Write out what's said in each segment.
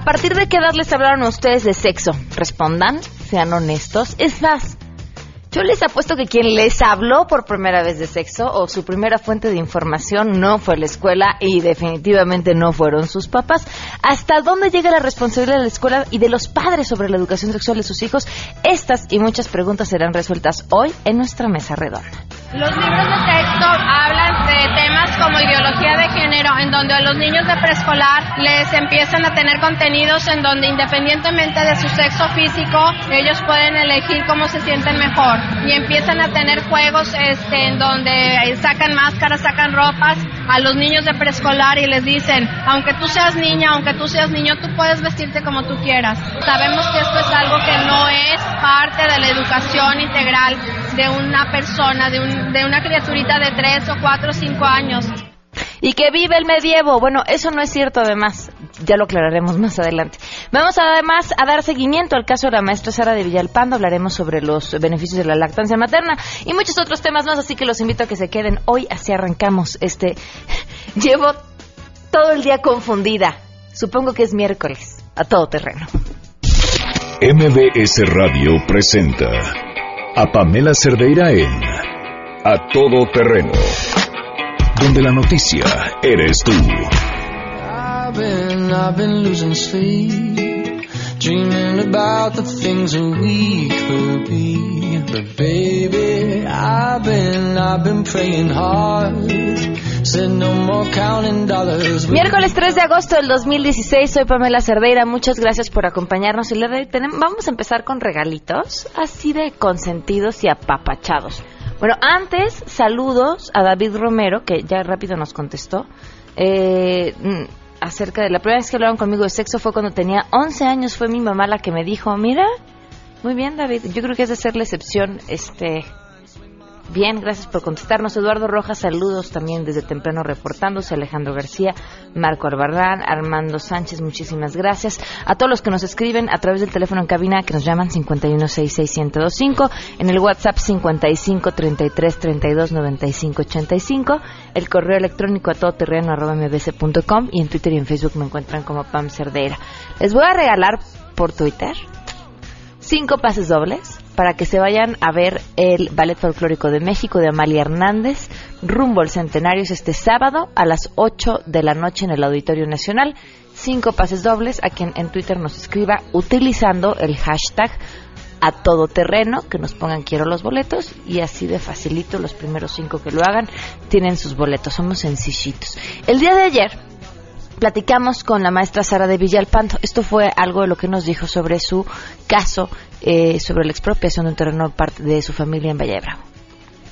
¿A partir de qué edad les hablaron a ustedes de sexo? Respondan, sean honestos. Es más, yo les apuesto que quien les habló por primera vez de sexo o su primera fuente de información no fue la escuela y definitivamente no fueron sus papás. ¿Hasta dónde llega la responsabilidad de la escuela y de los padres sobre la educación sexual de sus hijos? Estas y muchas preguntas serán resueltas hoy en nuestra mesa redonda. Los libros de texto hablan de temas como ideología de género, en donde a los niños de preescolar les empiezan a tener contenidos en donde independientemente de su sexo físico, ellos pueden elegir cómo se sienten mejor y empiezan a tener juegos este, en donde sacan máscaras, sacan ropas a los niños de preescolar y les dicen, aunque tú seas niña, aunque tú seas niño, tú puedes vestirte como tú quieras. Sabemos que esto es algo que no es parte de la educación integral de una persona, de, un, de una criaturita de 3 o 4 o 5 años. Y que vive el medievo. Bueno, eso no es cierto además, ya lo aclararemos más adelante. Vamos además a dar seguimiento al caso de la maestra Sara de Villalpando, hablaremos sobre los beneficios de la lactancia materna y muchos otros temas más, así que los invito a que se queden. Hoy, así arrancamos este... Llevo todo el día confundida, supongo que es miércoles, a todo terreno. MBS Radio presenta a Pamela Cerdeira en A Todo Terreno donde la noticia eres tú. I've been, I've been losing sleep, dreaming about the things that we could be. But baby, I've been, I've been praying hard. No more counting dollars. Miércoles 3 de agosto del 2016, soy Pamela Cerdeira, muchas gracias por acompañarnos y le vamos a empezar con regalitos así de consentidos y apapachados. Bueno, antes, saludos a David Romero, que ya rápido nos contestó. Eh, mm, acerca de la primera vez que hablaron conmigo de sexo fue cuando tenía 11 años. Fue mi mamá la que me dijo, mira, muy bien David, yo creo que es de ser la excepción este Bien, gracias por contestarnos. Eduardo Rojas, saludos también desde temprano reportándose. Alejandro García, Marco Albarrán, Armando Sánchez, muchísimas gracias. A todos los que nos escriben a través del teléfono en cabina que nos llaman 5166125, en el WhatsApp 5533329585, el correo electrónico a todoterreno arroba y en Twitter y en Facebook me encuentran como Pam Cerdera. Les voy a regalar por Twitter cinco pases dobles para que se vayan a ver el Ballet Folclórico de México de Amalia Hernández rumbo al centenario este sábado a las 8 de la noche en el Auditorio Nacional. Cinco pases dobles a quien en Twitter nos escriba utilizando el hashtag a todoterreno, que nos pongan quiero los boletos y así de facilito los primeros cinco que lo hagan tienen sus boletos, somos sencillitos. El día de ayer platicamos con la maestra Sara de Villalpando. Esto fue algo de lo que nos dijo sobre su caso, eh, sobre la expropiación de un terreno parte de su familia en Valle de Bravo.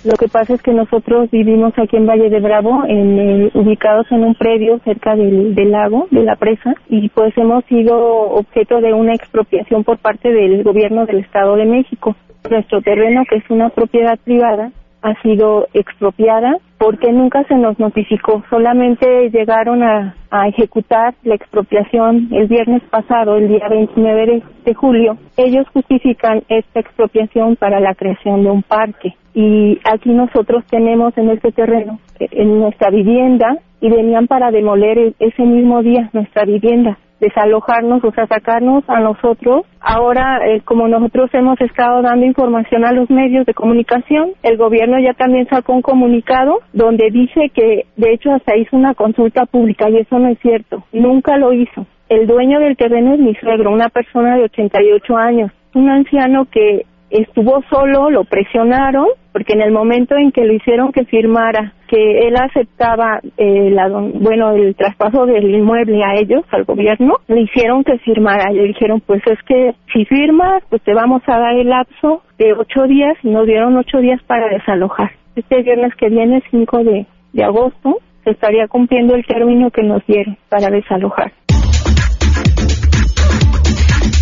Lo que pasa es que nosotros vivimos aquí en Valle de Bravo, en, eh, ubicados en un predio cerca del, del, lago, de la presa, y pues hemos sido objeto de una expropiación por parte del gobierno del Estado de México. Nuestro terreno, que es una propiedad privada, ha sido expropiada porque nunca se nos notificó, solamente llegaron a, ejecutar la expropiación el viernes pasado, el día 29 de, julio. Ellos justifican esta expropiación para la creación de un parque. Y aquí nosotros tenemos en este terreno, en nuestra vivienda, y venían para demoler e, ese mismo día nuestra vivienda desalojarnos, o sea, sacarnos a nosotros. Ahora, eh, como nosotros hemos estado dando información a los medios de comunicación, el gobierno ya también sacó un comunicado donde dice que, de hecho, hasta hizo una consulta pública y eso no es cierto. Nunca lo hizo. El dueño del terreno es mi suegro, una persona de 88 años, un anciano que estuvo solo, lo presionaron, porque en el momento en que lo hicieron que firmara que él aceptaba eh, bueno el traspaso del inmueble a ellos, al gobierno, le hicieron que firmara. Le dijeron, pues es que si firmas, pues te vamos a dar el lapso de ocho días y nos dieron ocho días para desalojar. Este viernes que viene, 5 de, de agosto, se estaría cumpliendo el término que nos dieron para desalojar.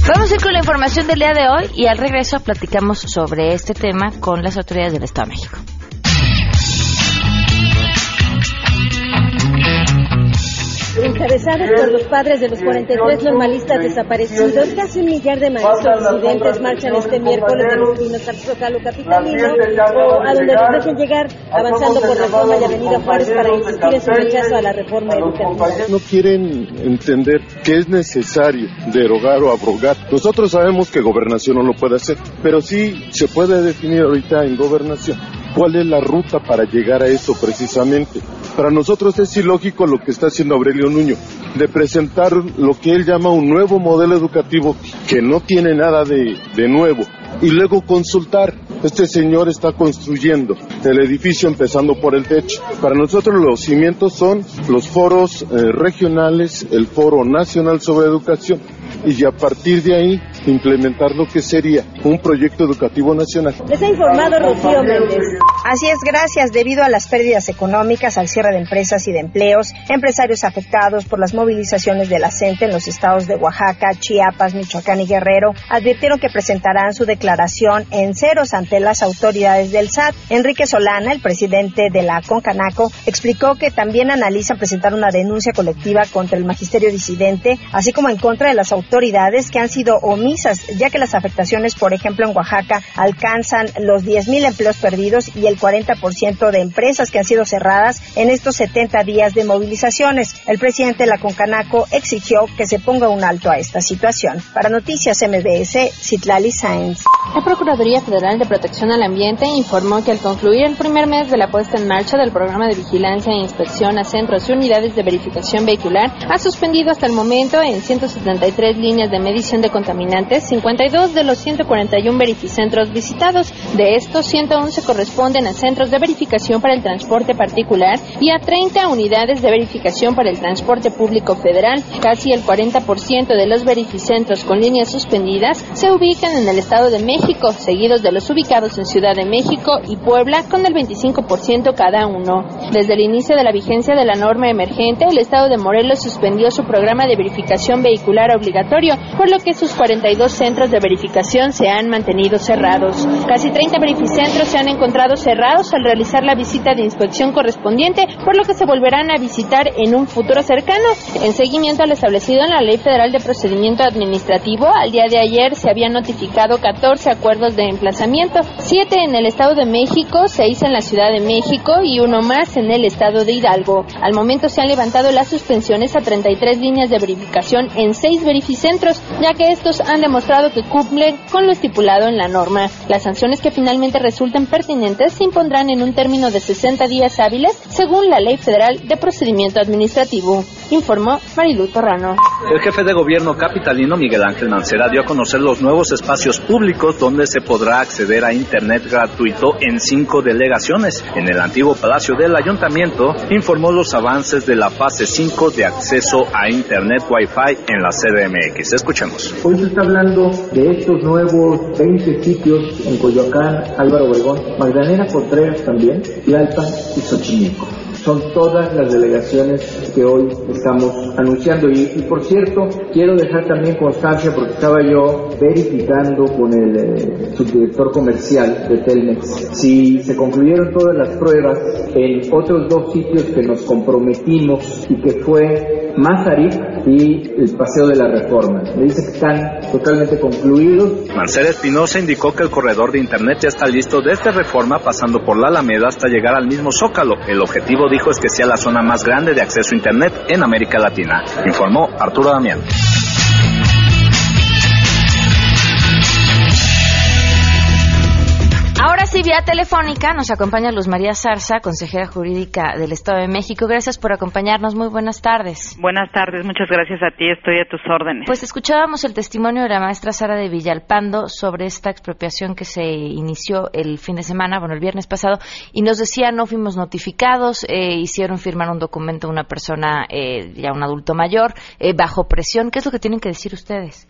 Vamos a ir con la información del día de hoy y al regreso platicamos sobre este tema con las autoridades del Estado de México. Hija encabezados por los padres de los 43 normalistas desaparecidos, casi un millar de maestros residentes marchan este miércoles de los Pinos al Zócalo Capitalino a donde los dejen llegar avanzando por Reforma y Avenida Juárez para insistir en su rechazo a la reforma educativa. No quieren entender que es necesario derogar o abrogar. Nosotros sabemos que gobernación no lo puede hacer, pero sí se puede definir ahorita en gobernación cuál es la ruta para llegar a eso precisamente. Para nosotros es ilógico lo que está haciendo Aurelio Nuño, de presentar lo que él llama un nuevo modelo educativo que no tiene nada de, nuevo y luego consultar. Este señor está construyendo el edificio empezando por el techo. Para nosotros los cimientos son los foros eh, regionales, el foro nacional sobre educación y a partir de ahí implementar lo que sería un proyecto educativo nacional. Les ha informado Rocío Méndez. Así es, gracias. Debido a las pérdidas económicas, al cierre de empresas y de empleos, empresarios afectados por las movilizaciones de la CENTE en los estados de Oaxaca, Chiapas, Michoacán y Guerrero, advirtieron que presentarán su declaración en ceros ante las autoridades del SAT. Enrique Solana, el presidente de la Concanaco, explicó que también analizan presentar una denuncia colectiva contra el magisterio disidente, así como en contra de las autoridades que han sido omisas, ya que las afectaciones, por ejemplo, en Oaxaca alcanzan los 10.000 empleos perdidos y el 40% de empresas que han sido cerradas en estos 70 días de movilizaciones. El presidente de la Concanaco exigió que se ponga un alto a esta situación. Para Noticias MBS, Citlali Sáenz. La Procuraduría Federal de Protección al Ambiente informó que al concluir el primer mes de la puesta en marcha del programa de vigilancia e inspección a centros y unidades de verificación vehicular, ha suspendido hasta el momento en 173 líneas de medición de contaminantes 52 de los 141 verificentros visitados. De estos, 111 corresponden a centros de verificación para el transporte particular y a 30 unidades de verificación para el transporte público federal. Casi el 40% de los verificentros con líneas suspendidas se ubican en el Estado de México, seguidos de los ubicados en Ciudad de México y Puebla con el 25% cada uno. Desde el inicio de la vigencia de la norma emergente, el Estado de Morelos suspendió su programa de verificación vehicular obligatorio, por lo que sus 42 centros de verificación se han mantenido cerrados. Casi 30 verificentros se han encontrado cerrados al realizar la visita de inspección correspondiente, por lo que se volverán a visitar en un futuro cercano. En seguimiento al establecido en la Ley Federal de Procedimiento Administrativo, al día de ayer se habían notificado 14 acuerdos de emplazamiento, 7 en el Estado de México, 6 en la Ciudad de México y uno más en el Estado de Hidalgo. Al momento se han levantado las suspensiones a 33 líneas de verificación en 6 verificentros, ya que estos han demostrado que cumplen con lo estipulado en la norma. Las sanciones que finalmente resulten pertinentes se impondrán en un término de 60 días hábiles, según la Ley Federal de Procedimiento Administrativo, informó Marilu Torrano. El jefe de gobierno capitalino Miguel Ángel Mancera dio a conocer los nuevos espacios públicos donde se podrá acceder a Internet gratuito en cinco delegaciones. En el antiguo Palacio del Ayuntamiento informó los avances de la fase 5 de acceso a Internet Wi-Fi en la CDMX. Escuchemos. Hoy se está hablando de estos nuevos 20 sitios en Coyoacán, Álvaro Obregón, Magdalena Contreras también, Tlalpan y Xochimilco son todas las delegaciones que hoy estamos anunciando. Y, y, por cierto, quiero dejar también constancia, porque estaba yo verificando con el eh, subdirector comercial de Telmex, si se concluyeron todas las pruebas en otros dos sitios que nos comprometimos y que fue Mazarik y el Paseo de la Reforma. Me dice que están totalmente concluidos. Marcela Espinosa indicó que el corredor de Internet ya está listo desde Reforma pasando por la Alameda hasta llegar al mismo Zócalo. El objetivo, dijo, es que sea la zona más grande de acceso a Internet en América Latina, informó Arturo Damián. Sí, vía telefónica nos acompaña Luz María Zarza, consejera jurídica del Estado de México. Gracias por acompañarnos. Muy buenas tardes. Buenas tardes, muchas gracias a ti. Estoy a tus órdenes. Pues escuchábamos el testimonio de la maestra Sara de Villalpando sobre esta expropiación que se inició el fin de semana, bueno, el viernes pasado, y nos decía no fuimos notificados, eh, hicieron firmar un documento a una persona, eh, ya un adulto mayor, eh, bajo presión. ¿Qué es lo que tienen que decir ustedes?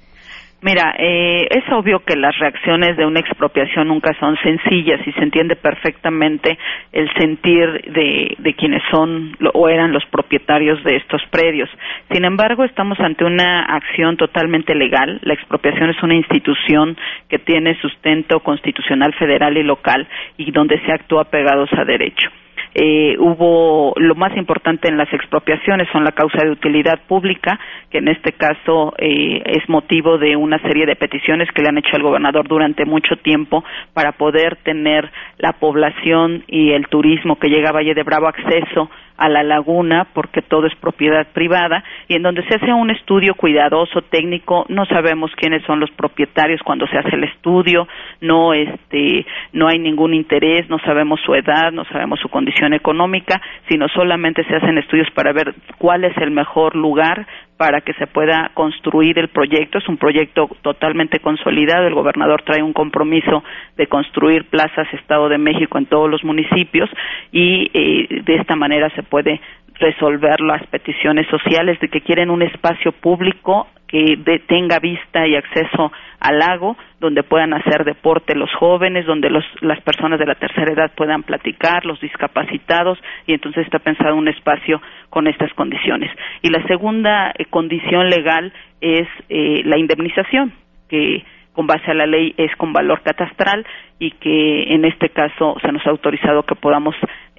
Mira, eh, es obvio que las reacciones de una expropiación nunca son sencillas y se entiende perfectamente el sentir de, de quienes son o eran los propietarios de estos predios. Sin embargo, estamos ante una acción totalmente legal. La expropiación es una institución que tiene sustento constitucional federal y local y donde se actúa pegados a derecho. Eh, hubo lo más importante en las expropiaciones son la causa de utilidad pública, que en este caso eh, es motivo de una serie de peticiones que le han hecho al gobernador durante mucho tiempo para poder tener la población y el turismo que llega a Valle de Bravo acceso a la laguna porque todo es propiedad privada y en donde se hace un estudio cuidadoso técnico no sabemos quiénes son los propietarios cuando se hace el estudio no este no hay ningún interés no sabemos su edad no sabemos su condición económica sino solamente se hacen estudios para ver cuál es el mejor lugar para que se pueda construir el proyecto. Es un proyecto totalmente consolidado. El gobernador trae un compromiso de construir plazas Estado de México en todos los municipios y eh, de esta manera se puede resolver las peticiones sociales de que quieren un espacio público que tenga vista y acceso al lago, donde puedan hacer deporte los jóvenes, donde las personas de la tercera edad puedan platicar, los discapacitados, y entonces está pensado un espacio con estas condiciones. Y la segunda eh, condición legal es eh, la indemnización, que con base a la ley es con valor catastral y que en este caso se nos ha autorizado que podamos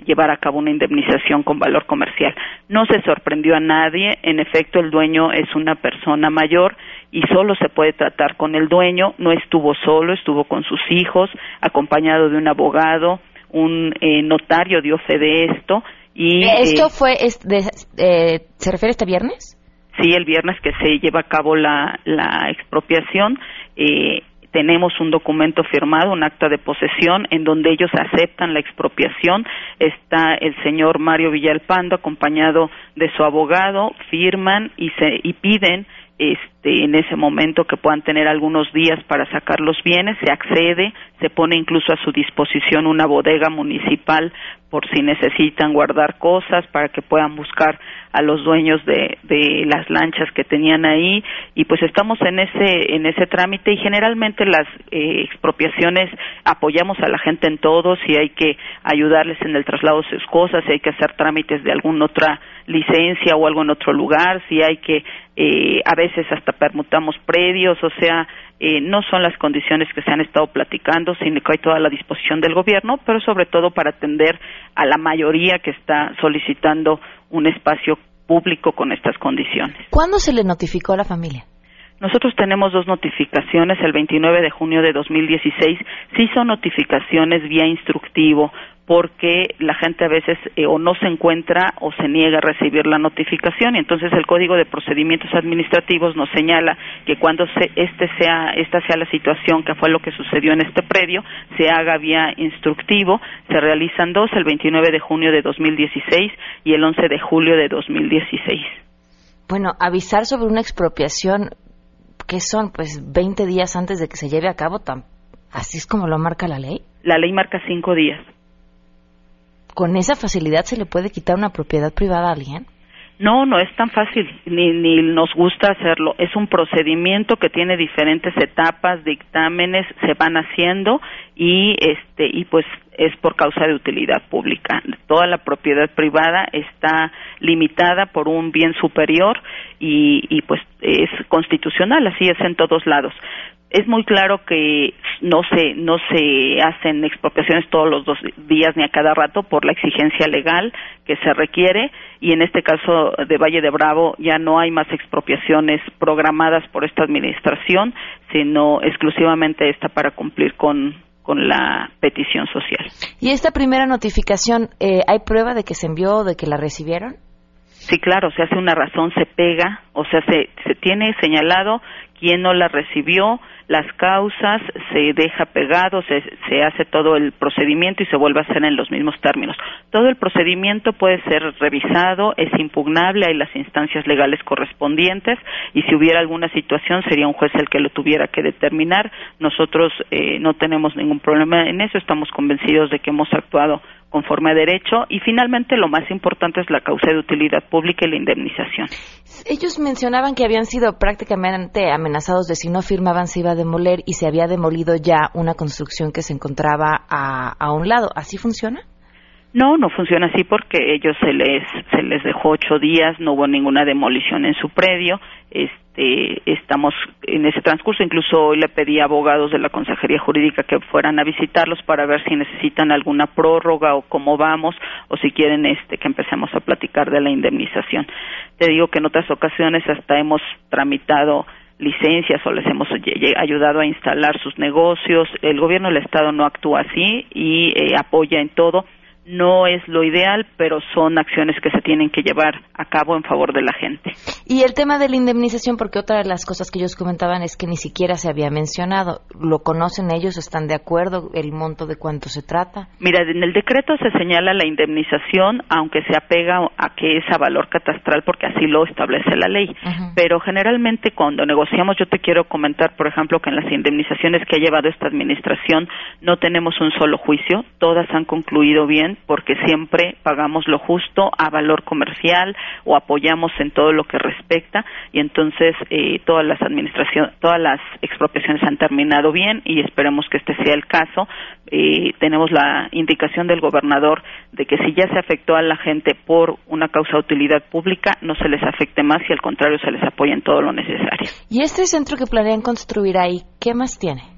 llevar a cabo una indemnización con valor comercial. No se sorprendió a nadie, en efecto el dueño es una persona mayor y solo se puede tratar con el dueño, no estuvo solo, estuvo con sus hijos, acompañado de un abogado, un eh, notario dio fe de esto y esto fue eh, se refiere a este viernes sí el viernes que se lleva a cabo la, la expropiación eh, tenemos un documento firmado, un acta de posesión, en donde ellos aceptan la expropiación. Está el señor Mario Villalpando acompañado de su abogado, firman y, se, y piden este, en ese momento que puedan tener algunos días para sacar los bienes, se accede, se pone incluso a su disposición una bodega municipal por si necesitan guardar cosas para que puedan buscar a los dueños de, de las lanchas que tenían ahí. Y pues estamos en ese en ese trámite y generalmente las eh, expropiaciones apoyamos a la gente en todo si hay que ayudarles en el traslado de sus cosas si hay que hacer trámites de alguna otra licencia o algo en otro lugar si hay que eh, a veces hasta permutamos predios o sea eh, no son las condiciones que se han estado platicando, sino que hay toda la disposición del gobierno, pero sobre todo para atender a la mayoría que está solicitando un espacio público con estas condiciones. ¿Cuándo se le notificó a la familia? Nosotros tenemos dos notificaciones, el 29 de junio de 2016, sí son notificaciones vía instructivo, porque la gente a veces eh, o no se encuentra o se niega a recibir la notificación. Y entonces el Código de Procedimientos Administrativos nos señala que cuando se, este sea esta sea la situación que fue lo que sucedió en este predio se haga vía instructivo. Se realizan dos el 29 de junio de 2016 y el 11 de julio de 2016 bueno avisar sobre una expropiación que son pues 20 días antes de que se lleve a cabo así es como lo marca la ley la ley marca cinco días con esa facilidad se le puede quitar una propiedad privada a alguien? No, no es tan fácil, ni, ni nos gusta hacerlo. Es un procedimiento que tiene diferentes etapas, dictámenes, se van haciendo y este y pues es por causa de utilidad pública. Toda la propiedad privada está limitada por un bien superior y, y pues es constitucional, así es en todos lados es muy claro que no se no se hacen expropiaciones todos los dos días ni a cada rato por la exigencia legal que se requiere y en este caso de Valle de Bravo ya no hay más expropiaciones programadas por esta administración sino exclusivamente esta para cumplir con con la petición social. ¿Y esta primera notificación, eh, hay prueba de que se envió o de que la recibieron? Sí, claro, se hace una razón, se pega, o sea, se, se tiene señalado quién no la recibió, las causas, se deja pegado, se, se hace todo el procedimiento y se vuelve a hacer en los mismos términos. Todo el procedimiento puede ser revisado, es impugnable, hay las instancias legales correspondientes y si hubiera alguna situación sería un juez el que lo tuviera que determinar. Nosotros eh, no tenemos ningún problema en eso, estamos convencidos de que hemos actuado conforme a derecho y finalmente lo más importante es la causa de utilidad pública y la indemnización. Ellos mencionaban que habían sido prácticamente amenazados de si no firmaban se iba a demoler y se había demolido ya una construcción que se encontraba a, a un lado. ¿Así funciona? No, no funciona así porque ellos se les se les dejó ocho días, no hubo ninguna demolición en su predio. Este, estamos en ese transcurso. Incluso hoy le pedí a abogados de la Consejería Jurídica que fueran a visitarlos para ver si necesitan alguna prórroga o cómo vamos o si quieren este que empecemos a platicar de la indemnización. Te digo que en otras ocasiones hasta hemos tramitado licencias o les hemos ayudado a instalar sus negocios. El gobierno del Estado no actúa así y eh, apoya en todo no es lo ideal, pero son acciones que se tienen que llevar a cabo en favor de la gente. Y el tema de la indemnización, porque otra de las cosas que ellos comentaban es que ni siquiera se había mencionado. ¿Lo conocen ellos? ¿Están de acuerdo? ¿El monto de cuánto se trata? Mira, en el decreto se señala la indemnización, aunque se apega a que es a valor catastral, porque así lo establece la ley. Pero generalmente cuando negociamos, yo te quiero comentar, por ejemplo, que en las indemnizaciones que ha llevado esta administración no tenemos un solo juicio, todas han concluido bien porque siempre pagamos lo justo a valor comercial o apoyamos en todo lo que respecta y entonces eh, todas las administraciones, todas las expropiaciones han terminado bien y esperemos que este sea el caso. Eh, tenemos la indicación del gobernador de que si ya se afectó a la gente por una causa de utilidad pública, no se les afecte más y al contrario se les apoya en todo lo necesario. ¿Y este centro que planean construir ahí, qué más tiene?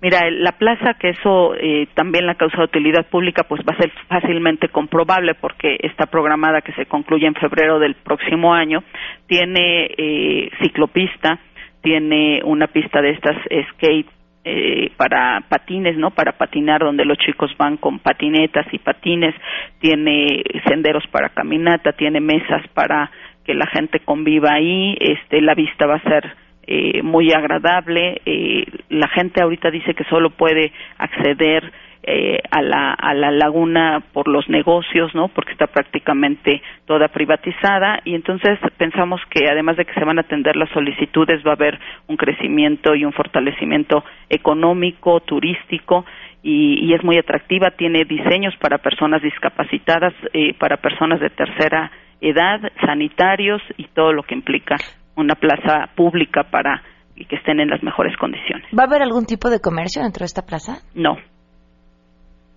Mira, la plaza, que eso eh, también la causa de utilidad pública, pues va a ser fácilmente comprobable porque está programada que se concluye en febrero del próximo año. Tiene eh, ciclopista, tiene una pista de estas skate eh, para patines, ¿no? Para patinar, donde los chicos van con patinetas y patines, tiene senderos para caminata, tiene mesas para que la gente conviva ahí, este, la vista va a ser eh, muy agradable. Eh, la gente ahorita dice que solo puede acceder eh, a, la, a la laguna por los negocios, ¿no? Porque está prácticamente toda privatizada y entonces pensamos que además de que se van a atender las solicitudes va a haber un crecimiento y un fortalecimiento económico, turístico y, y es muy atractiva. Tiene diseños para personas discapacitadas, eh, para personas de tercera edad, sanitarios y todo lo que implica una plaza pública para que estén en las mejores condiciones. ¿Va a haber algún tipo de comercio dentro de esta plaza? No.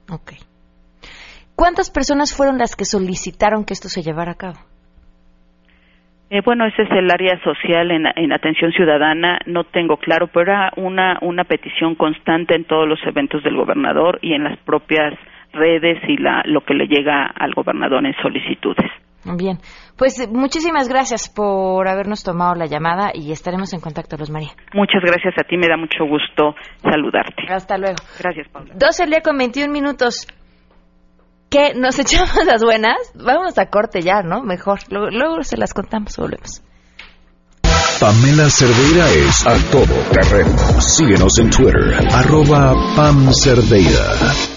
Ok. ¿Cuántas personas fueron las que solicitaron que esto se llevara a cabo? Eh, bueno, ese es el área social en, atención ciudadana. No tengo claro, pero era una, una petición constante en todos los eventos del gobernador y en las propias redes y la, lo que le llega al gobernador en solicitudes. Bien, pues eh, muchísimas gracias por habernos tomado la llamada y estaremos en contacto, Rosmaría. Muchas gracias a ti, me da mucho gusto saludarte. Hasta luego. Gracias, Paula. 12 el día con 21 minutos. ¿Qué? ¿Nos echamos las buenas? Vámonos a corte ya, ¿no? Mejor. Luego, luego se las contamos, volvemos. Pamela Cerdeira es a todo terreno. Síguenos en Twitter, arroba Pam Cerdeira.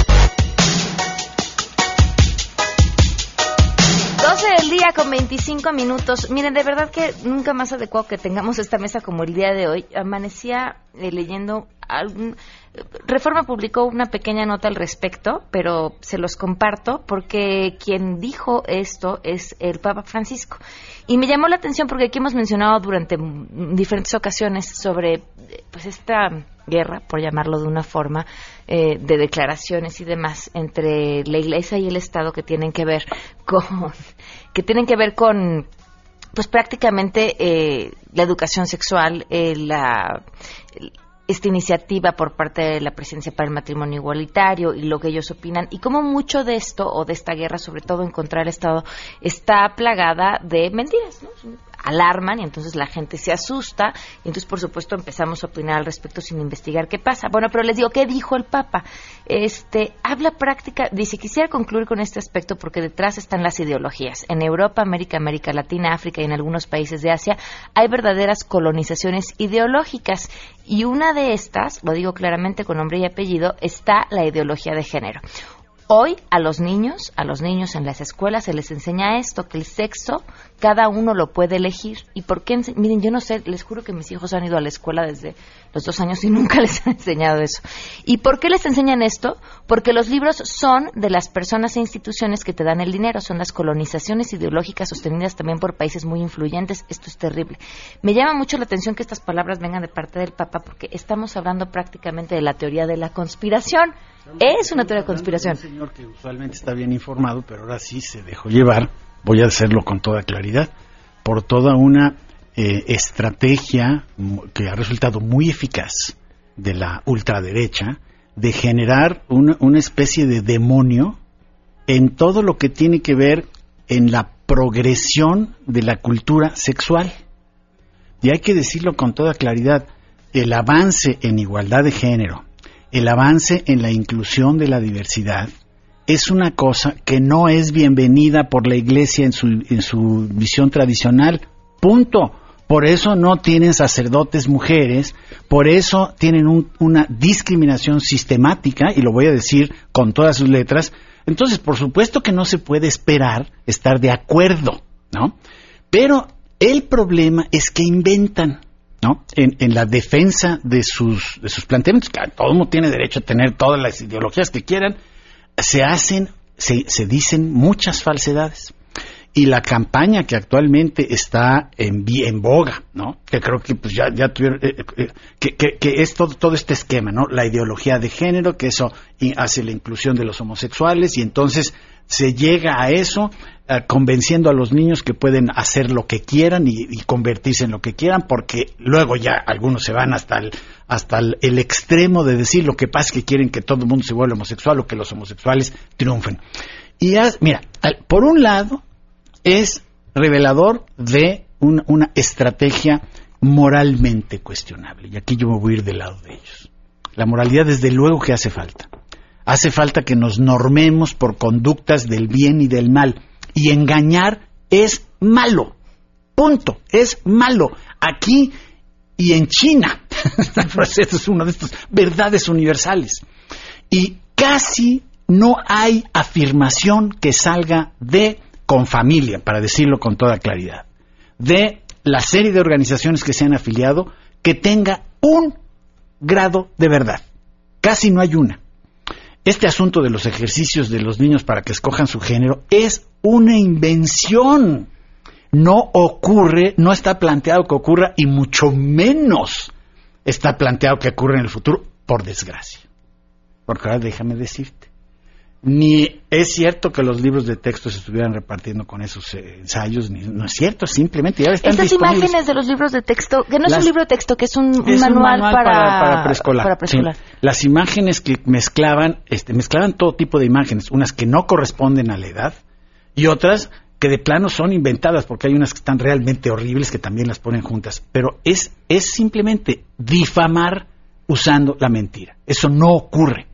Día con 25 minutos. Miren, de verdad que nunca más adecuado que tengamos esta mesa como el día de hoy. Amanecía eh, leyendo. Reforma publicó una pequeña nota al respecto, pero se los comparto porque quien dijo esto es el Papa Francisco. Y me llamó la atención porque aquí hemos mencionado durante diferentes ocasiones sobre pues esta guerra, por llamarlo de una forma, eh, de declaraciones y demás entre la Iglesia y el Estado que tienen que ver con que tienen que ver con pues prácticamente eh, la educación sexual, eh, la, esta iniciativa por parte de la Presidencia para el Matrimonio Igualitario y lo que ellos opinan, y cómo mucho de esto, o de esta guerra, sobre todo en contra del Estado, está plagada de mentiras, ¿no? Alarman y entonces la gente se asusta y entonces por supuesto empezamos a opinar al respecto sin investigar qué pasa. Bueno, pero les digo, ¿qué dijo el Papa? Este, habla práctica, dice, quisiera concluir con este aspecto porque detrás están las ideologías. En Europa, América, América Latina, África y en algunos países de Asia hay verdaderas colonizaciones ideológicas y una de estas, lo digo claramente con nombre y apellido, está la ideología de género Hoy a los niños, a los niños en las escuelas se les enseña esto, que el sexo cada uno lo puede elegir. ¿Y por qué? Miren, yo no sé, les juro que mis hijos han ido a la escuela desde los dos años y nunca les han enseñado eso. ¿Y por qué les enseñan esto? Porque los libros son de las personas e instituciones que te dan el dinero, son las colonizaciones ideológicas sostenidas también por países muy influyentes. Esto es terrible. Me llama mucho la atención que estas palabras vengan de parte del Papa porque estamos hablando prácticamente de la teoría de la conspiración. Es una teoría de conspiración. Un señor que usualmente está bien informado, pero ahora sí se dejó llevar, voy a hacerlo con toda claridad, por toda una eh, estrategia que ha resultado muy eficaz de la ultraderecha de generar una, una especie de demonio en todo lo que tiene que ver en la progresión de la cultura sexual. Y hay que decirlo con toda claridad, el avance en igualdad de género, el avance en la inclusión de la diversidad es una cosa que no es bienvenida por la Iglesia en su, en su visión tradicional. Punto. Por eso no tienen sacerdotes mujeres, por eso tienen una discriminación sistemática, y lo voy a decir con todas sus letras. Entonces, por supuesto que no se puede esperar estar de acuerdo, ¿no? Pero el problema es que inventan. ¿no? En, la defensa de sus, de sus planteamientos, que todo mundo tiene derecho a tener todas las ideologías que quieran, se hacen, se, se dicen muchas falsedades. Y la campaña que actualmente está en, boga, ¿no? Que creo que pues ya, ya tuvieron, eh, eh, que, que, que, es todo, todo este esquema, ¿no? La ideología de género, que eso hace la inclusión de los homosexuales y entonces se llega a eso convenciendo a los niños que pueden hacer lo que quieran y, convertirse en lo que quieran, porque luego ya algunos se van hasta el, hasta el, extremo de decir lo que pasa es que quieren que todo el mundo se vuelva homosexual o que los homosexuales triunfen. Y mira, por un lado es revelador de una estrategia moralmente cuestionable, y aquí yo me voy a ir del lado de ellos. La moralidad desde luego que hace falta. Hace falta que nos normemos por conductas del bien y del mal y engañar es malo. Punto. Es malo. Aquí y en China. Esto es una de estas verdades universales. Y casi no hay afirmación que salga de con familia, para decirlo con toda claridad, de la serie de organizaciones que se han afiliado que tenga un grado de verdad. Casi no hay una. Este asunto de los ejercicios de los niños para que escojan su género es una invención. No ocurre, no está planteado que ocurra y mucho menos está planteado que ocurra en el futuro, por desgracia. Porque ahora déjame decirte, ni es cierto que los libros de texto se estuvieran repartiendo con esos eh, ensayos, ni, no es cierto, simplemente ya están Estas imágenes de los libros de texto, que no es un libro de texto, que es un, manual, para, preescolar. Las imágenes que mezclaban, este, mezclaban todo tipo de imágenes, unas que no corresponden a la edad, y otras que de plano son inventadas, porque hay unas que están realmente horribles que también las ponen juntas. Pero es, es simplemente difamar usando la mentira. Eso no ocurre.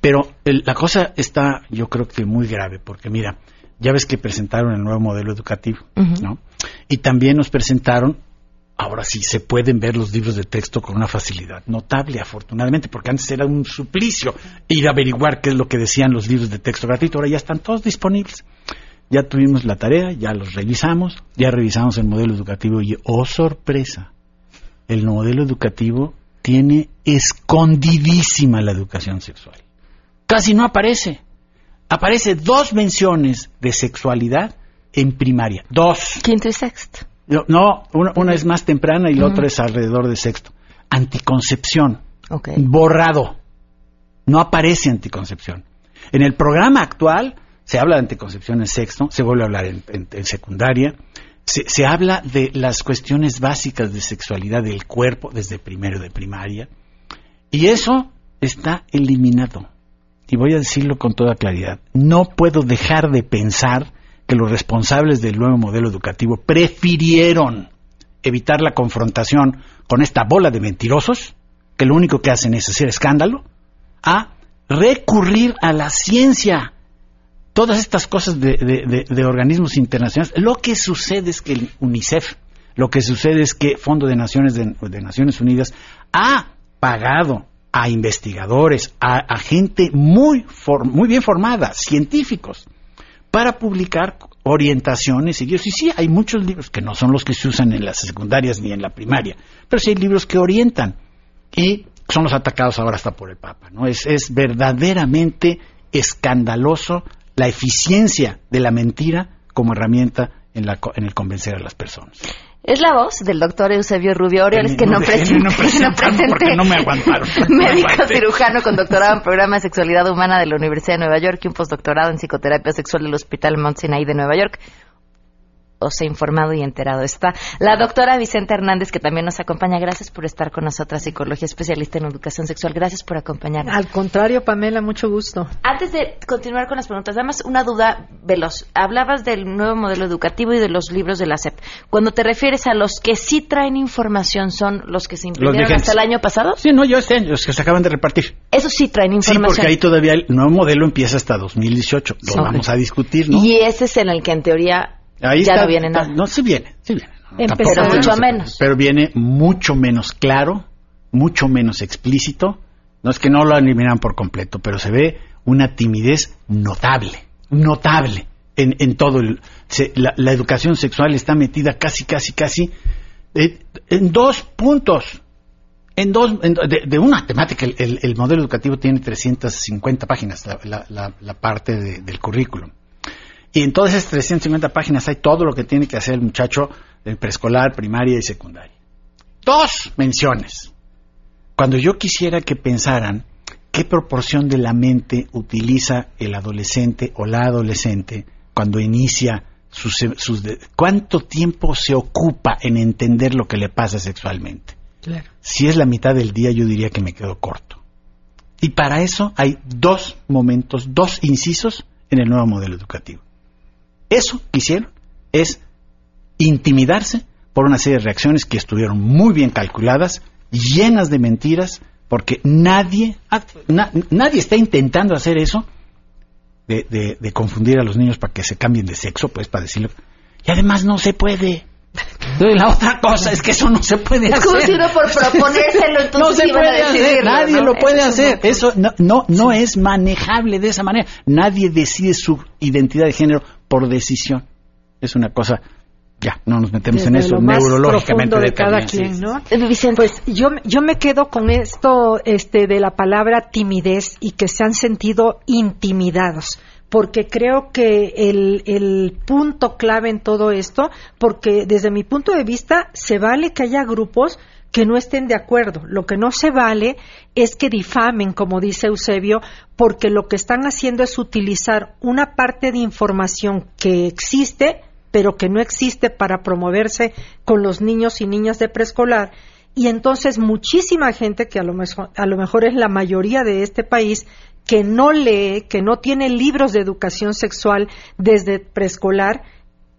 Pero la cosa está, yo creo que muy grave, porque mira, ya ves que presentaron el nuevo modelo educativo, ¿no? Y también nos presentaron, ahora sí, se pueden ver los libros de texto con una facilidad notable, afortunadamente, porque antes era un suplicio ir a averiguar qué es lo que decían los libros de texto gratuito, ahora ya están todos disponibles ya tuvimos la tarea, ya los revisamos, ya revisamos el modelo educativo y, oh sorpresa, el modelo educativo tiene escondidísima la educación sexual. Casi no aparece. Aparece dos menciones de sexualidad en primaria. Dos. Quinto y sexto. No, una, es más temprana y la otra es alrededor de sexto. Anticoncepción. Borrado. No aparece anticoncepción. En el programa actual se habla de anticoncepción en sexto, se vuelve a hablar en, secundaria, se, habla de las cuestiones básicas de sexualidad del cuerpo desde primero de primaria, y eso está eliminado. Y voy a decirlo con toda claridad, no puedo dejar de pensar que los responsables del nuevo modelo educativo prefirieron evitar la confrontación con esta bola de mentirosos, que lo único que hacen es hacer escándalo, a recurrir a la ciencia todas estas cosas de, organismos internacionales, lo que sucede es que el UNICEF, lo que sucede es que Fondo de Naciones de, Naciones Unidas ha pagado a investigadores, a, gente muy, muy bien formada, científicos, para publicar orientaciones y Y sí, hay muchos libros que no son los que se usan en las secundarias ni en la primaria, pero sí hay libros que orientan y son los atacados ahora hasta por el Papa. ¿no? Es, es verdaderamente escandaloso la eficiencia de la mentira como herramienta en, la, en el convencer a las personas. Es la voz del doctor Eusebio Rubio Orioles que no, presente, no, no me aguantaron. médico cirujano con doctorado en programa de sexualidad humana de la Universidad de Nueva York y un postdoctorado en psicoterapia sexual del Hospital Mount Sinai de Nueva York o sea informado y enterado está. La doctora Vicente Hernández, que también nos acompaña. Gracias por estar con nosotras, psicología especialista en educación sexual. Gracias por acompañarnos. Al contrario, Pamela, mucho gusto. Antes de continuar con las preguntas, nada más una duda veloz. Hablabas del nuevo modelo educativo y de los libros de la SEP. Cuando te refieres a los que sí traen información, ¿son los que se imprimieron hasta el año pasado? Sí, no, yo este los que se acaban de repartir. Eso sí traen información. Sí, porque ahí todavía el nuevo modelo empieza hasta 2018. Lo vamos a discutir, ¿no? Y ese es en el que en teoría Ahí ya no viene nada. No, sí viene, sí viene. pero mucho menos. Pero viene mucho menos claro, mucho menos explícito. No es que no lo eliminan por completo, pero se ve una timidez notable, notable en, en todo el... la, educación sexual está metida casi, casi, casi eh, en dos puntos. En dos, de, una temática, el, modelo educativo tiene 350 páginas, la, la parte del currículum. Y en todas esas 350 páginas hay todo lo que tiene que hacer el muchacho del preescolar, primaria y secundaria. Dos menciones. Cuando yo quisiera que pensaran qué proporción de la mente utiliza el adolescente o la adolescente cuando inicia sus, cuánto tiempo se ocupa en entender lo que le pasa sexualmente. Si es la mitad del día, yo diría que me quedo corto. Y para eso hay dos momentos, dos incisos en el nuevo modelo educativo. Eso que hicieron es intimidarse por una serie de reacciones que estuvieron muy bien calculadas, llenas de mentiras, porque nadie, nadie está intentando hacer eso, de, de, confundir a los niños para que se cambien de sexo, pues para decirlo. Y además no se puede. La otra cosa es que eso no se puede hacer. Es como por proponérselo, entonces no se puede hacer, nadie lo puede hacer. Eso no, no, no es manejable de esa manera. Nadie decide su identidad de género por decisión. Es una cosa ya, no nos metemos en eso neurológicamente de cada quien, ¿no? Pues yo, yo me quedo con esto este, de la palabra timidez y que se han sentido intimidados porque creo que el, el, punto clave en todo esto, porque desde mi punto de vista se vale que haya grupos que no estén de acuerdo. Lo que no se vale es que difamen, como dice Eusebio, porque lo que están haciendo es utilizar una parte de información que existe, pero que no existe para promoverse con los niños y niñas de preescolar. Y entonces muchísima gente, que a lo, mejor, a lo mejor es la mayoría de este país, que no lee, que no tiene libros de educación sexual desde preescolar,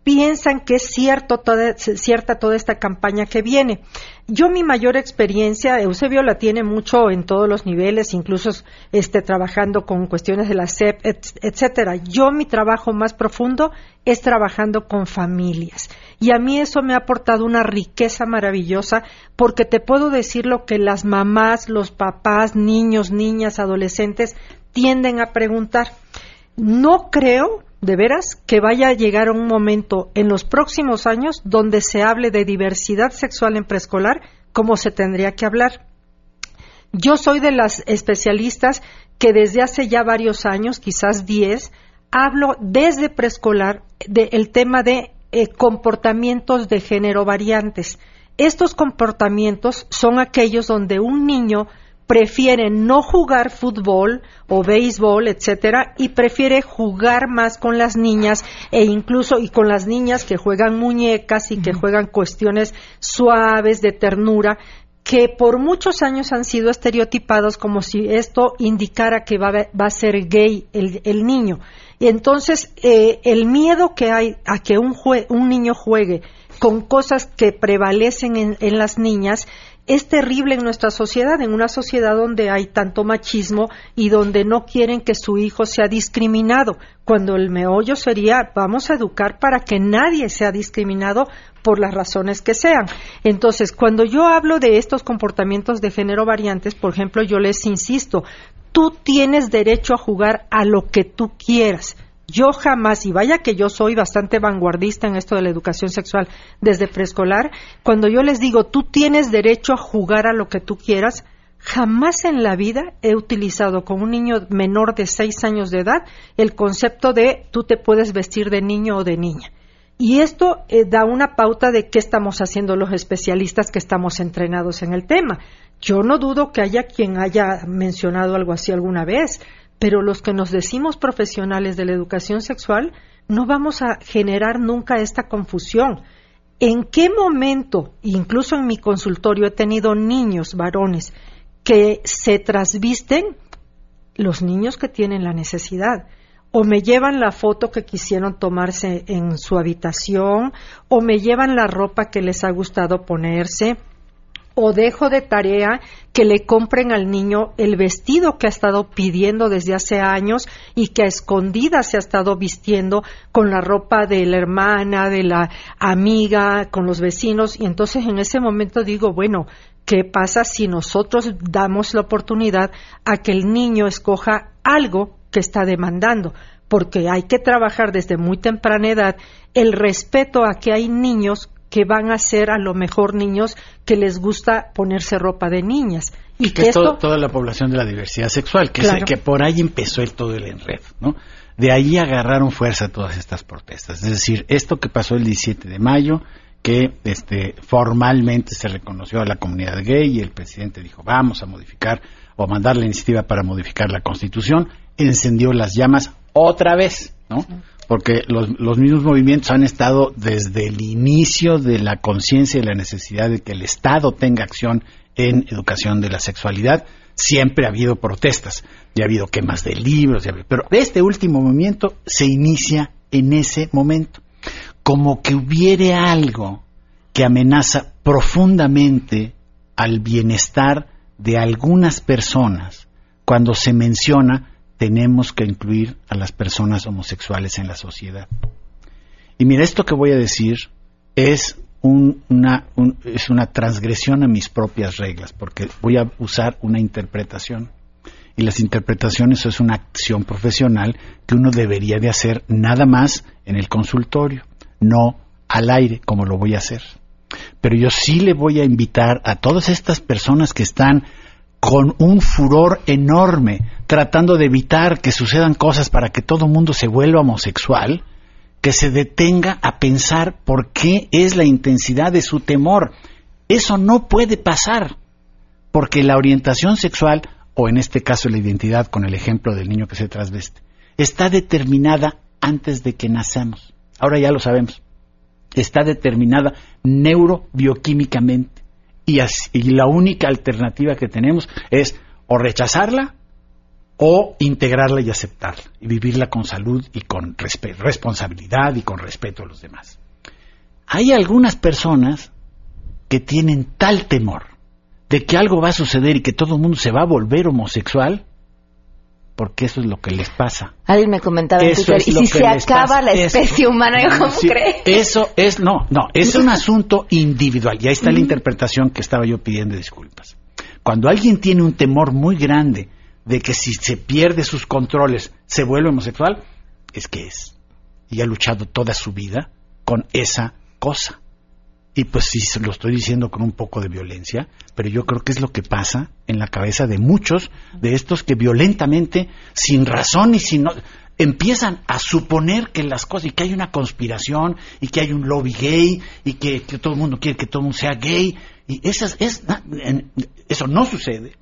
piensan que es cierto toda, cierta toda esta campaña que viene. Yo mi mayor experiencia, Eusebio la tiene mucho en todos los niveles, incluso este, trabajando con cuestiones de la SEP, etcétera. Yo mi trabajo más profundo es trabajando con familias. Y a mí eso me ha aportado una riqueza maravillosa porque te puedo decir lo que las mamás, los papás, niños, niñas, adolescentes tienden a preguntar. No creo de veras que vaya a llegar un momento en los próximos años donde se hable de diversidad sexual en preescolar como se tendría que hablar. Yo soy de las especialistas que desde hace ya varios años, quizás diez, hablo desde preescolar del tema de eh, comportamientos de género variantes. Estos comportamientos son aquellos donde un niño prefiere no jugar fútbol o béisbol, etcétera, y prefiere jugar más con las niñas e incluso y con las niñas que juegan muñecas y que juegan cuestiones suaves de ternura que por muchos años han sido estereotipados como si esto indicara que va, a ser gay el, niño. Y entonces, eh, el miedo que hay a que un, un niño juegue con cosas que prevalecen en, en las niñas es terrible en nuestra sociedad, en una sociedad donde hay tanto machismo y donde no quieren que su hijo sea discriminado, cuando el meollo sería vamos a educar para que nadie sea discriminado por las razones que sean. Entonces, cuando yo hablo de estos comportamientos de género variantes, por ejemplo, yo les insisto, tú tienes derecho a jugar a lo que tú quieras yo jamás, y vaya que yo soy bastante vanguardista en esto de la educación sexual desde preescolar, cuando yo les digo, tú tienes derecho a jugar a lo que tú quieras, jamás en la vida he utilizado con un niño menor de seis años de edad el concepto de tú te puedes vestir de niño o de niña. Y esto eh, da una pauta de qué estamos haciendo los especialistas que estamos entrenados en el tema. Yo no dudo que haya quien haya mencionado algo así alguna vez, pero los que nos decimos profesionales de la educación sexual no vamos a generar nunca esta confusión. ¿En qué momento, incluso en mi consultorio, he tenido niños varones que se trasvisten los niños que tienen la necesidad? o me llevan la foto que quisieron tomarse en su habitación, o me llevan la ropa que les ha gustado ponerse, o dejo de tarea que le compren al niño el vestido que ha estado pidiendo desde hace años y que a escondidas se ha estado vistiendo con la ropa de la hermana, de la amiga, con los vecinos y entonces en ese momento digo, bueno, ¿qué pasa si nosotros damos la oportunidad a que el niño escoja algo que está demandando? Porque hay que trabajar desde muy temprana edad el respeto a que hay niños que van a ser a lo mejor niños que les gusta ponerse ropa de niñas. Y que, es toda la población de la diversidad sexual, que, que por ahí empezó el, todo el enredo, ¿no? De ahí agarraron fuerza todas estas protestas. Es decir, esto que pasó el 17 de mayo, que este, formalmente se reconoció a la comunidad gay y el presidente dijo, vamos a modificar o a mandar la iniciativa para modificar la constitución, encendió las llamas otra vez, ¿no? Porque los, los, mismos movimientos han estado desde el inicio de la conciencia y la necesidad de que el Estado tenga acción en educación de la sexualidad. Siempre ha habido protestas, ya ha habido quemas de libros, pero este último movimiento se inicia en ese momento, como que hubiere algo que amenaza profundamente al bienestar de algunas personas cuando se menciona tenemos que incluir a las personas homosexuales en la sociedad. Y mira, esto que voy a decir es una, es una transgresión a mis propias reglas, porque voy a usar una interpretación. Y las interpretaciones es una acción profesional que uno debería de hacer nada más en el consultorio, no al aire como lo voy a hacer. Pero yo sí le voy a invitar a todas estas personas que están con un furor enorme, tratando de evitar que sucedan cosas para que todo el mundo se vuelva homosexual, que se detenga a pensar por qué es la intensidad de su temor. Eso no puede pasar, porque la orientación sexual, o en este caso la identidad con el ejemplo del niño que se trasveste, está determinada antes de que nacemos. Ahora ya lo sabemos. Está determinada neurobioquímicamente y, la única alternativa que tenemos es o rechazarla o integrarla y aceptarla y vivirla con salud y con responsabilidad y con respeto a los demás. Hay algunas personas que tienen tal temor de que algo va a suceder y que todo el mundo se va a volver homosexual porque eso es lo que les pasa. Alguien me comentaba en Twitter, y si se acaba la especie humana, ¿cómo cree? Eso es, no, no, es un asunto individual, y ahí está la interpretación que estaba yo pidiendo disculpas. Cuando alguien tiene un temor muy grande de que si se pierde sus controles se vuelve homosexual, es que es. Y ha luchado toda su vida con esa cosa. Y pues sí, lo estoy diciendo con un poco de violencia, pero yo creo que es lo que pasa en la cabeza de muchos de estos que violentamente, sin razón y sin... empiezan a suponer que las cosas, y que hay una conspiración, y que hay un lobby gay, y que, todo el mundo quiere que todo el mundo sea gay, y esas, es, eso no sucede,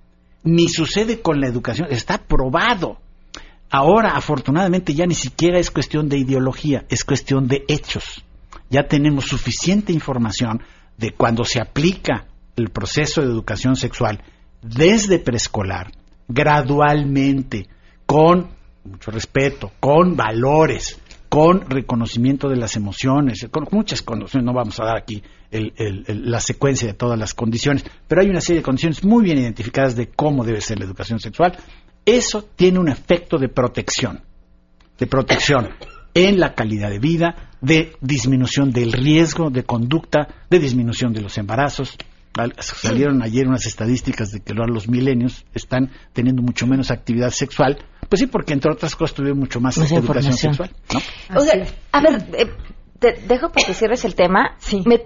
ni sucede con la educación, está probado. Ahora, afortunadamente, ya ni siquiera es cuestión de ideología, es cuestión de hechos ya tenemos suficiente información de cuando se aplica el proceso de educación sexual desde preescolar, gradualmente, con mucho respeto, con valores, con reconocimiento de las emociones, con muchas condiciones, no vamos a dar aquí la secuencia de todas las condiciones, pero hay una serie de condiciones muy bien identificadas de cómo debe ser la educación sexual. Eso tiene un efecto de protección, de protección en la calidad de vida, de disminución del riesgo de conducta, de disminución de los embarazos. Salieron ayer unas estadísticas de que los milenios están teniendo mucho menos actividad sexual. Pues sí, porque entre otras cosas tuvieron mucho más, educación sexual. ¿no? a ver, eh, te dejo para que cierres el tema. Sí. Me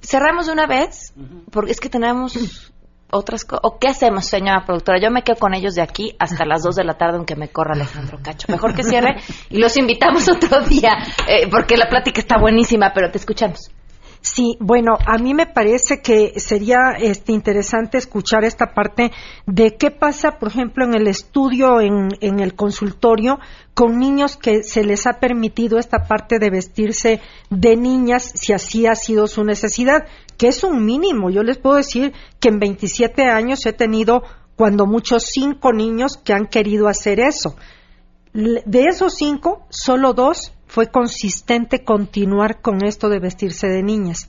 cerramos de una vez, porque es que tenemos otras. ¿O qué hacemos, señora productora? Yo me quedo con ellos de aquí hasta las 2 de la tarde, aunque me corra Alejandro Cacho. Mejor que cierre y los invitamos otro día, eh, porque la plática está buenísima, pero te escuchamos. Sí, bueno, a mí me parece que sería este, interesante escuchar esta parte de qué pasa, por ejemplo, en el estudio, en, en, el consultorio, con niños que se les ha permitido esta parte de vestirse de niñas, si así ha sido su necesidad, que es un mínimo. Yo les puedo decir que en 27 años he tenido, cuando muchos, cinco niños que han querido hacer eso. De esos cinco, solo dos fue consistente continuar con esto de vestirse de niñas.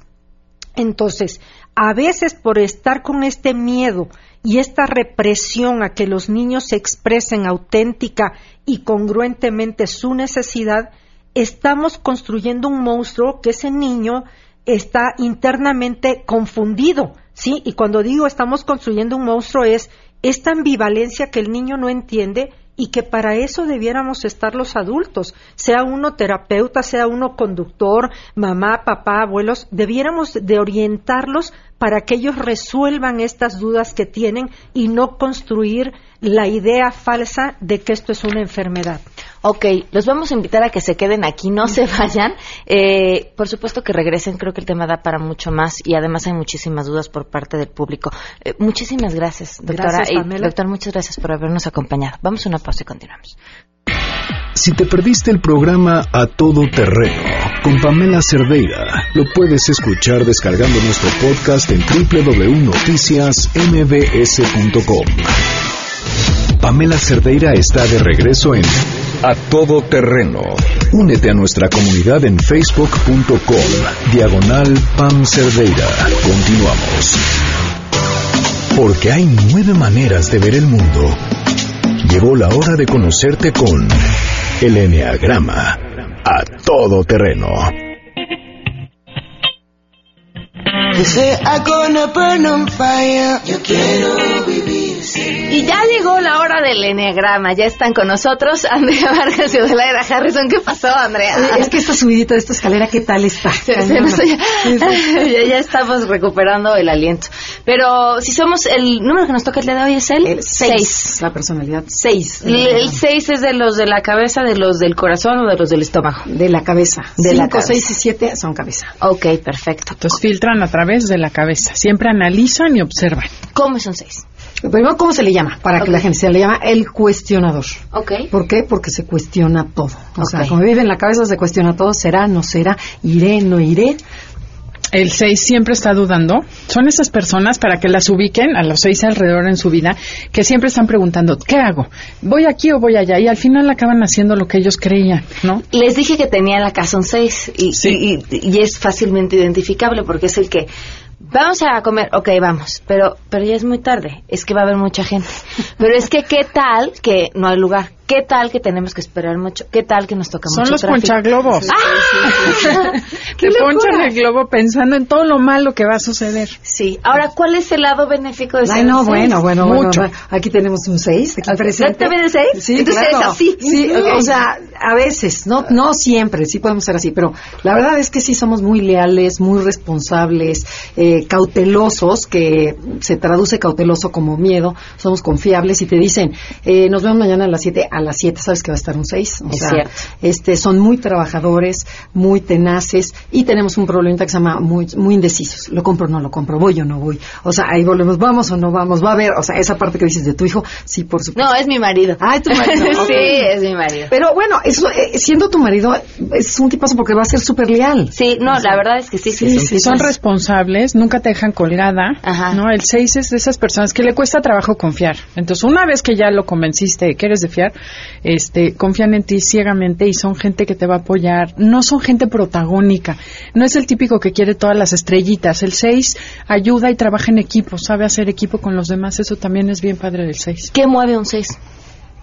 Entonces, a veces por estar con este miedo y esta represión a que los niños se expresen auténtica y congruentemente su necesidad, estamos construyendo un monstruo que ese niño está internamente confundido, ¿sí? Y cuando digo estamos construyendo un monstruo es esta ambivalencia que el niño no entiende y que para eso debiéramos estar los adultos, sea uno terapeuta, sea uno conductor, mamá, papá, abuelos, debiéramos de orientarlos para que ellos resuelvan estas dudas que tienen y no construir la idea falsa de que esto es una enfermedad. Ok, los vamos a invitar a que se queden aquí, no se vayan. Eh, por supuesto que regresen, creo que el tema da para mucho más y además hay muchísimas dudas por parte del público. Eh, muchísimas gracias, doctora. Gracias, doctor, muchas gracias por habernos acompañado. Vamos a una pausa y continuamos. Si te perdiste el programa A Todo Terreno con Pamela Cerdeira, lo puedes escuchar descargando nuestro podcast en www.noticiasmbs.com. Pamela Cerdeira está de regreso en A Todo Terreno. Únete a nuestra comunidad en facebook.com, diagonal Pam Cerdeira. Continuamos. Porque hay nueve maneras de ver el mundo. Llegó la hora de conocerte con el Enneagrama. A Todo Terreno. Yo quiero vivir. Y ya llegó la hora del enneagrama. Ya están con nosotros Andrea Vargas y Odelaida Harrison. ¿Qué pasó, Andrea? Es que esta subidita de esta escalera, ¿qué tal está? ya, estamos recuperando el aliento. Pero si somos, el número que nos toca el día de hoy es el 6. La personalidad 6. El 6 es de los de la cabeza, de los del corazón o de los del estómago. De la cabeza. De 5, 6 y 7 son cabeza. Ok, perfecto. Entonces filtran a través de la cabeza. Siempre analizan y observan. ¿Cómo son 6? Primero, ¿cómo se le llama? Para que la gente se le llama el cuestionador. Ok. ¿Por qué? Porque se cuestiona todo. O sea, como vive en la cabeza, se cuestiona todo. ¿Será? ¿No será? ¿Iré? ¿No iré? El 6 siempre está dudando. Son esas personas, para que las ubiquen, a los 6 alrededor en su vida, que siempre están preguntando, ¿qué hago? ¿Voy aquí o voy allá? Y al final acaban haciendo lo que ellos creían, ¿no? Les dije que tenía la casa un 6 y, y, y, es fácilmente identificable porque es el que Vamos a comer, ok, vamos, pero, pero ya es muy tarde, es que va a haber mucha gente. Pero es que, ¿qué tal que no hay lugar? ¿Qué tal que tenemos que esperar mucho? ¿Qué tal que nos toca Son mucho los ponchaglobos. ¡Ah! que ponchan el globo pensando en todo lo malo que va a suceder. Sí. Ahora, ¿cuál es el lado benéfico de Ay, no, bueno, bueno, mucho. aquí tenemos un 6, aquí presente. ¿También el 6? Sí, Entonces claro. es así. Sí, o sea, a veces, no, no siempre, sí podemos ser así, pero la verdad es que sí somos muy leales, muy responsables, eh, cautelosos, que se traduce cauteloso como miedo, somos confiables y te dicen, eh, nos vemos mañana a las 7, a las 7 sabes que va a estar un 6. O Es sea, cierto. este, son muy trabajadores, muy tenaces y tenemos un problemita que se llama muy, muy indecisos. Lo compro o no lo compro, voy o no voy. O sea, ahí volvemos, vamos o no vamos, va a haber, o sea, esa parte que dices de tu hijo, sí, por supuesto. No, es mi marido. Ah, es tu marido. sí, es mi marido. Pero bueno, eso, eh, siendo tu marido, es un tipazo porque va a ser súper leal. Sí, no, la verdad es que sí. Sí, sí, son responsables, nunca te dejan colgada, ¿no? El 6 es de esas personas que le cuesta trabajo confiar. Entonces, una vez que ya lo convenciste de que eres de fiar, este, confían en ti ciegamente y son gente que te va a apoyar. No son gente protagónica. No es el típico que quiere todas las estrellitas. El 6 ayuda y trabaja en equipo, sabe hacer equipo con los demás. Eso también es bien padre del 6. ¿Qué mueve un 6?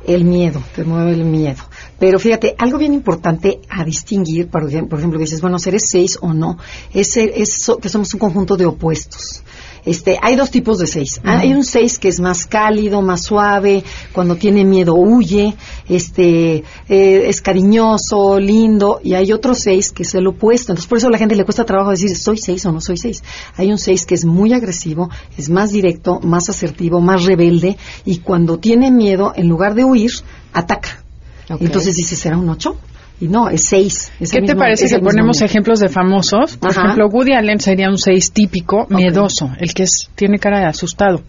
El miedo, te mueve el miedo. Pero fíjate, algo bien importante a distinguir, por ejemplo, por ejemplo dices, bueno, ¿eres seis o no? Es, es que somos un conjunto de opuestos. Este, hay dos tipos de seis. Ah, hay un seis que es más cálido, más suave, cuando tiene miedo huye, este, eh, es cariñoso, lindo, y hay otro seis que es el opuesto. Entonces, por eso a la gente le cuesta trabajo decir, soy seis o no soy seis. Hay un seis que es muy agresivo, es más directo, más asertivo, más rebelde, y cuando tiene miedo, en lugar de huir, ataca. Entonces dice, ¿será un ocho? Y no, es seis. ¿Qué te parece si ponemos ejemplos de famosos? Por ejemplo, Woody Allen sería un seis típico, miedoso, el que es, tiene cara de asustado.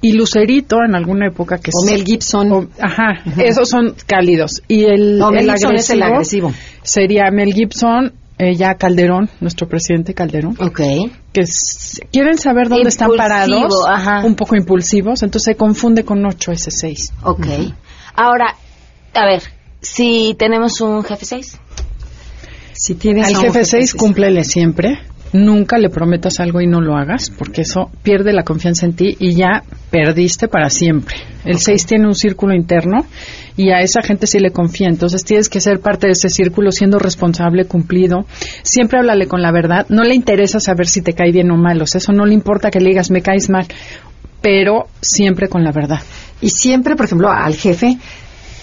Y Lucerito, en alguna época que O Mel Gibson. ajá, esos son cálidos. Y el, el, agresivo, agresivo, sería Mel Gibson, ya Calderón, nuestro presidente Calderón. Ok. Que quieren saber dónde están parados, un poco impulsivos, entonces se confunde con ocho ese seis. Ok. Ahora, a ver, si tenemos un jefe 6. Si tienes Al jefe 6, cúmplele siempre. Nunca le prometas algo y no lo hagas, porque eso pierde la confianza en ti y ya perdiste para siempre. El 6 tiene un círculo interno y a esa gente sí le confía. Entonces tienes que ser parte de ese círculo siendo responsable, cumplido. Siempre háblale con la verdad. No le interesa saber si te cae bien o mal. O sea, eso no le importa que le digas me caes mal, pero siempre con la verdad. Y siempre, por ejemplo, al jefe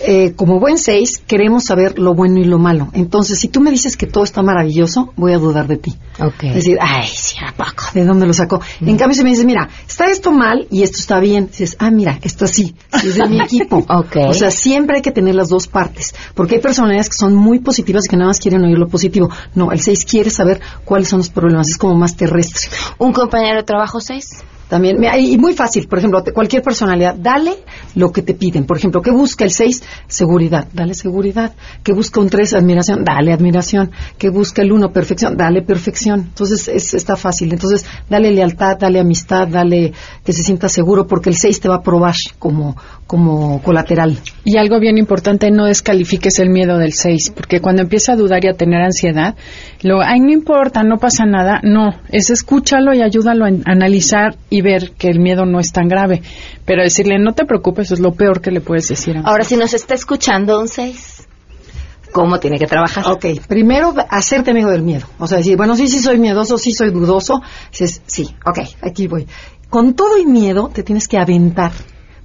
eh, como buen seis, queremos saber lo bueno y lo malo. Entonces, si tú me dices que todo está maravilloso, voy a dudar de ti. Okay. Es decir, ay, sí, ¿a poco? ¿De dónde lo sacó? En cambio, si me dices, mira, está esto mal y esto está bien, dices, ah, mira, esto sí, es de mi equipo. okay. O sea, siempre hay que tener las dos partes, porque hay personalidades que son muy positivas y que nada más quieren oír lo positivo. No, el seis quiere saber cuáles son los problemas, es como más terrestre. ¿Un compañero de trabajo seis? También, y muy fácil, por ejemplo, cualquier personalidad, dale lo que te piden. Por ejemplo, ¿qué busca el 6? Seguridad, dale seguridad. ¿Qué busca un 3? Admiración, dale admiración. ¿Qué busca el 1? Perfección, dale perfección. Entonces, es, está fácil. Entonces, dale lealtad, dale amistad, dale que se sienta seguro, porque el 6 te va a probar como, como colateral. Y algo bien importante, no descalifiques el miedo del 6, porque cuando empieza a dudar y a tener ansiedad, lo, ay, no importa, no pasa nada. No, es escúchalo y ayúdalo a analizar y ver que el miedo no es tan grave. Pero decirle, no te preocupes, es lo peor que le puedes decir. A Ahora, si nos está escuchando un 6, ¿cómo tiene que trabajar? Ok, primero, hacerte amigo del miedo. O sea, decir, bueno, sí, sí soy miedoso, sí soy dudoso. Dices, sí, ok, aquí voy. Con todo y miedo, te tienes que aventar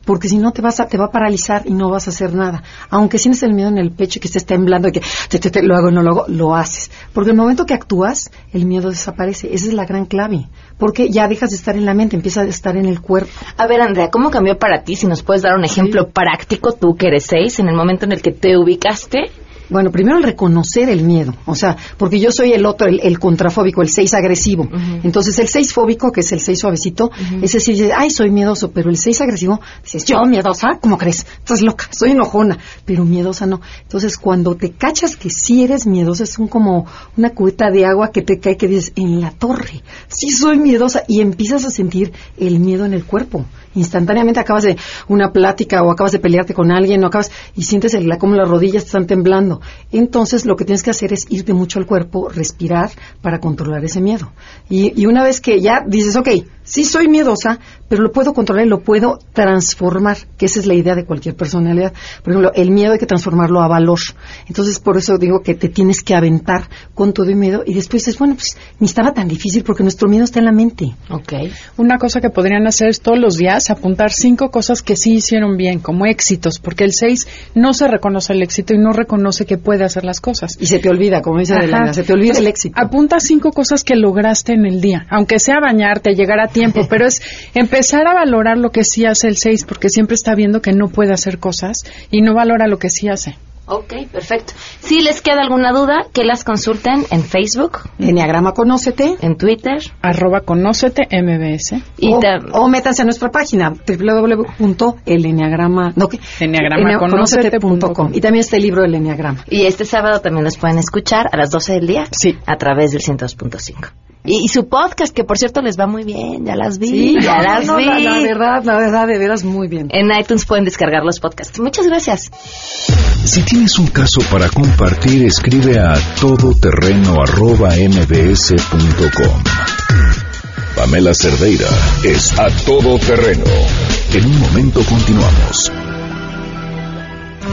porque si no te vas a, te va a paralizar y no vas a hacer nada. Aunque sientes el miedo en el pecho y que estés temblando y que te, te, lo hago, no lo hago, lo haces. Porque el momento que actúas, el miedo desaparece. Esa es la gran clave. Porque ya dejas de estar en la mente, empieza a estar en el cuerpo. A ver, Andrea, ¿cómo cambió para ti? Si nos puedes dar un ejemplo práctico, tú que eres seis, en el momento en el que te ubicaste bueno, primero el reconocer el miedo, o sea, porque yo soy el otro, el, contrafóbico, el seis agresivo. Entonces, el seis fóbico, que es el seis suavecito, es decir, ay, soy miedoso, pero el seis agresivo, dices, yo miedosa, ¿cómo crees? Estás loca, soy enojona, pero miedosa no. Entonces, cuando te cachas que sí eres miedosa, es un como una cubeta de agua que te cae que dices, en la torre, sí soy miedosa, y empiezas a sentir el miedo en el cuerpo instantáneamente acabas de una plática o acabas de pelearte con alguien o acabas y sientes el, como las rodillas están temblando. Entonces lo que tienes que hacer es irte mucho al cuerpo, respirar para controlar ese miedo. Y, y una vez que ya dices, ok, sí soy miedosa, pero lo puedo controlar y lo puedo transformar, que esa es la idea de cualquier personalidad. Por ejemplo, el miedo hay que transformarlo a valor. Entonces, por eso digo que te tienes que aventar con todo el miedo y después dices, bueno, pues ni estaba tan difícil porque nuestro miedo está en la mente. Ok. Una cosa que podrían hacer es todos los días apuntar cinco cosas que sí hicieron bien, como éxitos, porque el seis no se reconoce el éxito y no reconoce que puede hacer las cosas. Y se te olvida, como dice Adelina, se te olvida el éxito. Apunta cinco cosas que lograste en el día, aunque sea bañarte, llegar a tiempo, pero es empezar a valorar lo que sí hace el 6, porque siempre está viendo que no puede hacer cosas y no valora lo que sí hace. Ok, perfecto. Si les queda alguna duda, que las consulten en Facebook. Enneagrama Conócete. En Twitter. Arroba Conócete MBS. Y o, o, métanse a nuestra página www.eleneagrama no, Y también está el libro del Enneagrama. Y este sábado también nos pueden escuchar a las 12 del día. Sí. A través del 102.5. Y, su podcast, que por cierto les va muy bien, ya las vi, sí, ya las vi. La, verdad, la verdad, de veras muy bien. En iTunes pueden descargar los podcasts. Muchas gracias. Si tienes un caso para compartir, escribe a todoterreno.mbs.com. Pamela Cerdeira es a todo terreno. En un momento continuamos.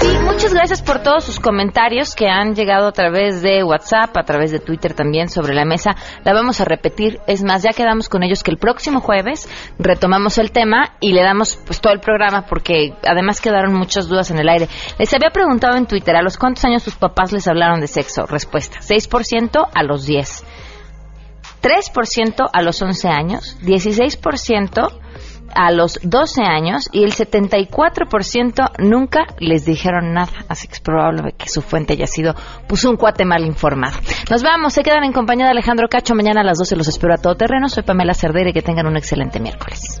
Sí, muchas gracias por todos sus comentarios que han llegado a través de WhatsApp, a través de Twitter también sobre la mesa. La vamos a repetir. Es más, ya quedamos con ellos que el próximo jueves retomamos el tema y le damos pues todo el programa porque además quedaron muchas dudas en el aire. Les había preguntado en Twitter a los cuántos años sus papás les hablaron de sexo. Respuesta, 6% a los 10. 3% a los 11 años, 16% a los 12 años y el 74% nunca les dijeron nada. Así que es probable que su fuente haya sido pues un cuate mal informado. Nos vamos, se quedan en compañía de Alejandro Cacho. Mañana a las 12 los espero a todo terreno. Soy Pamela Cerdera y que tengan un excelente miércoles.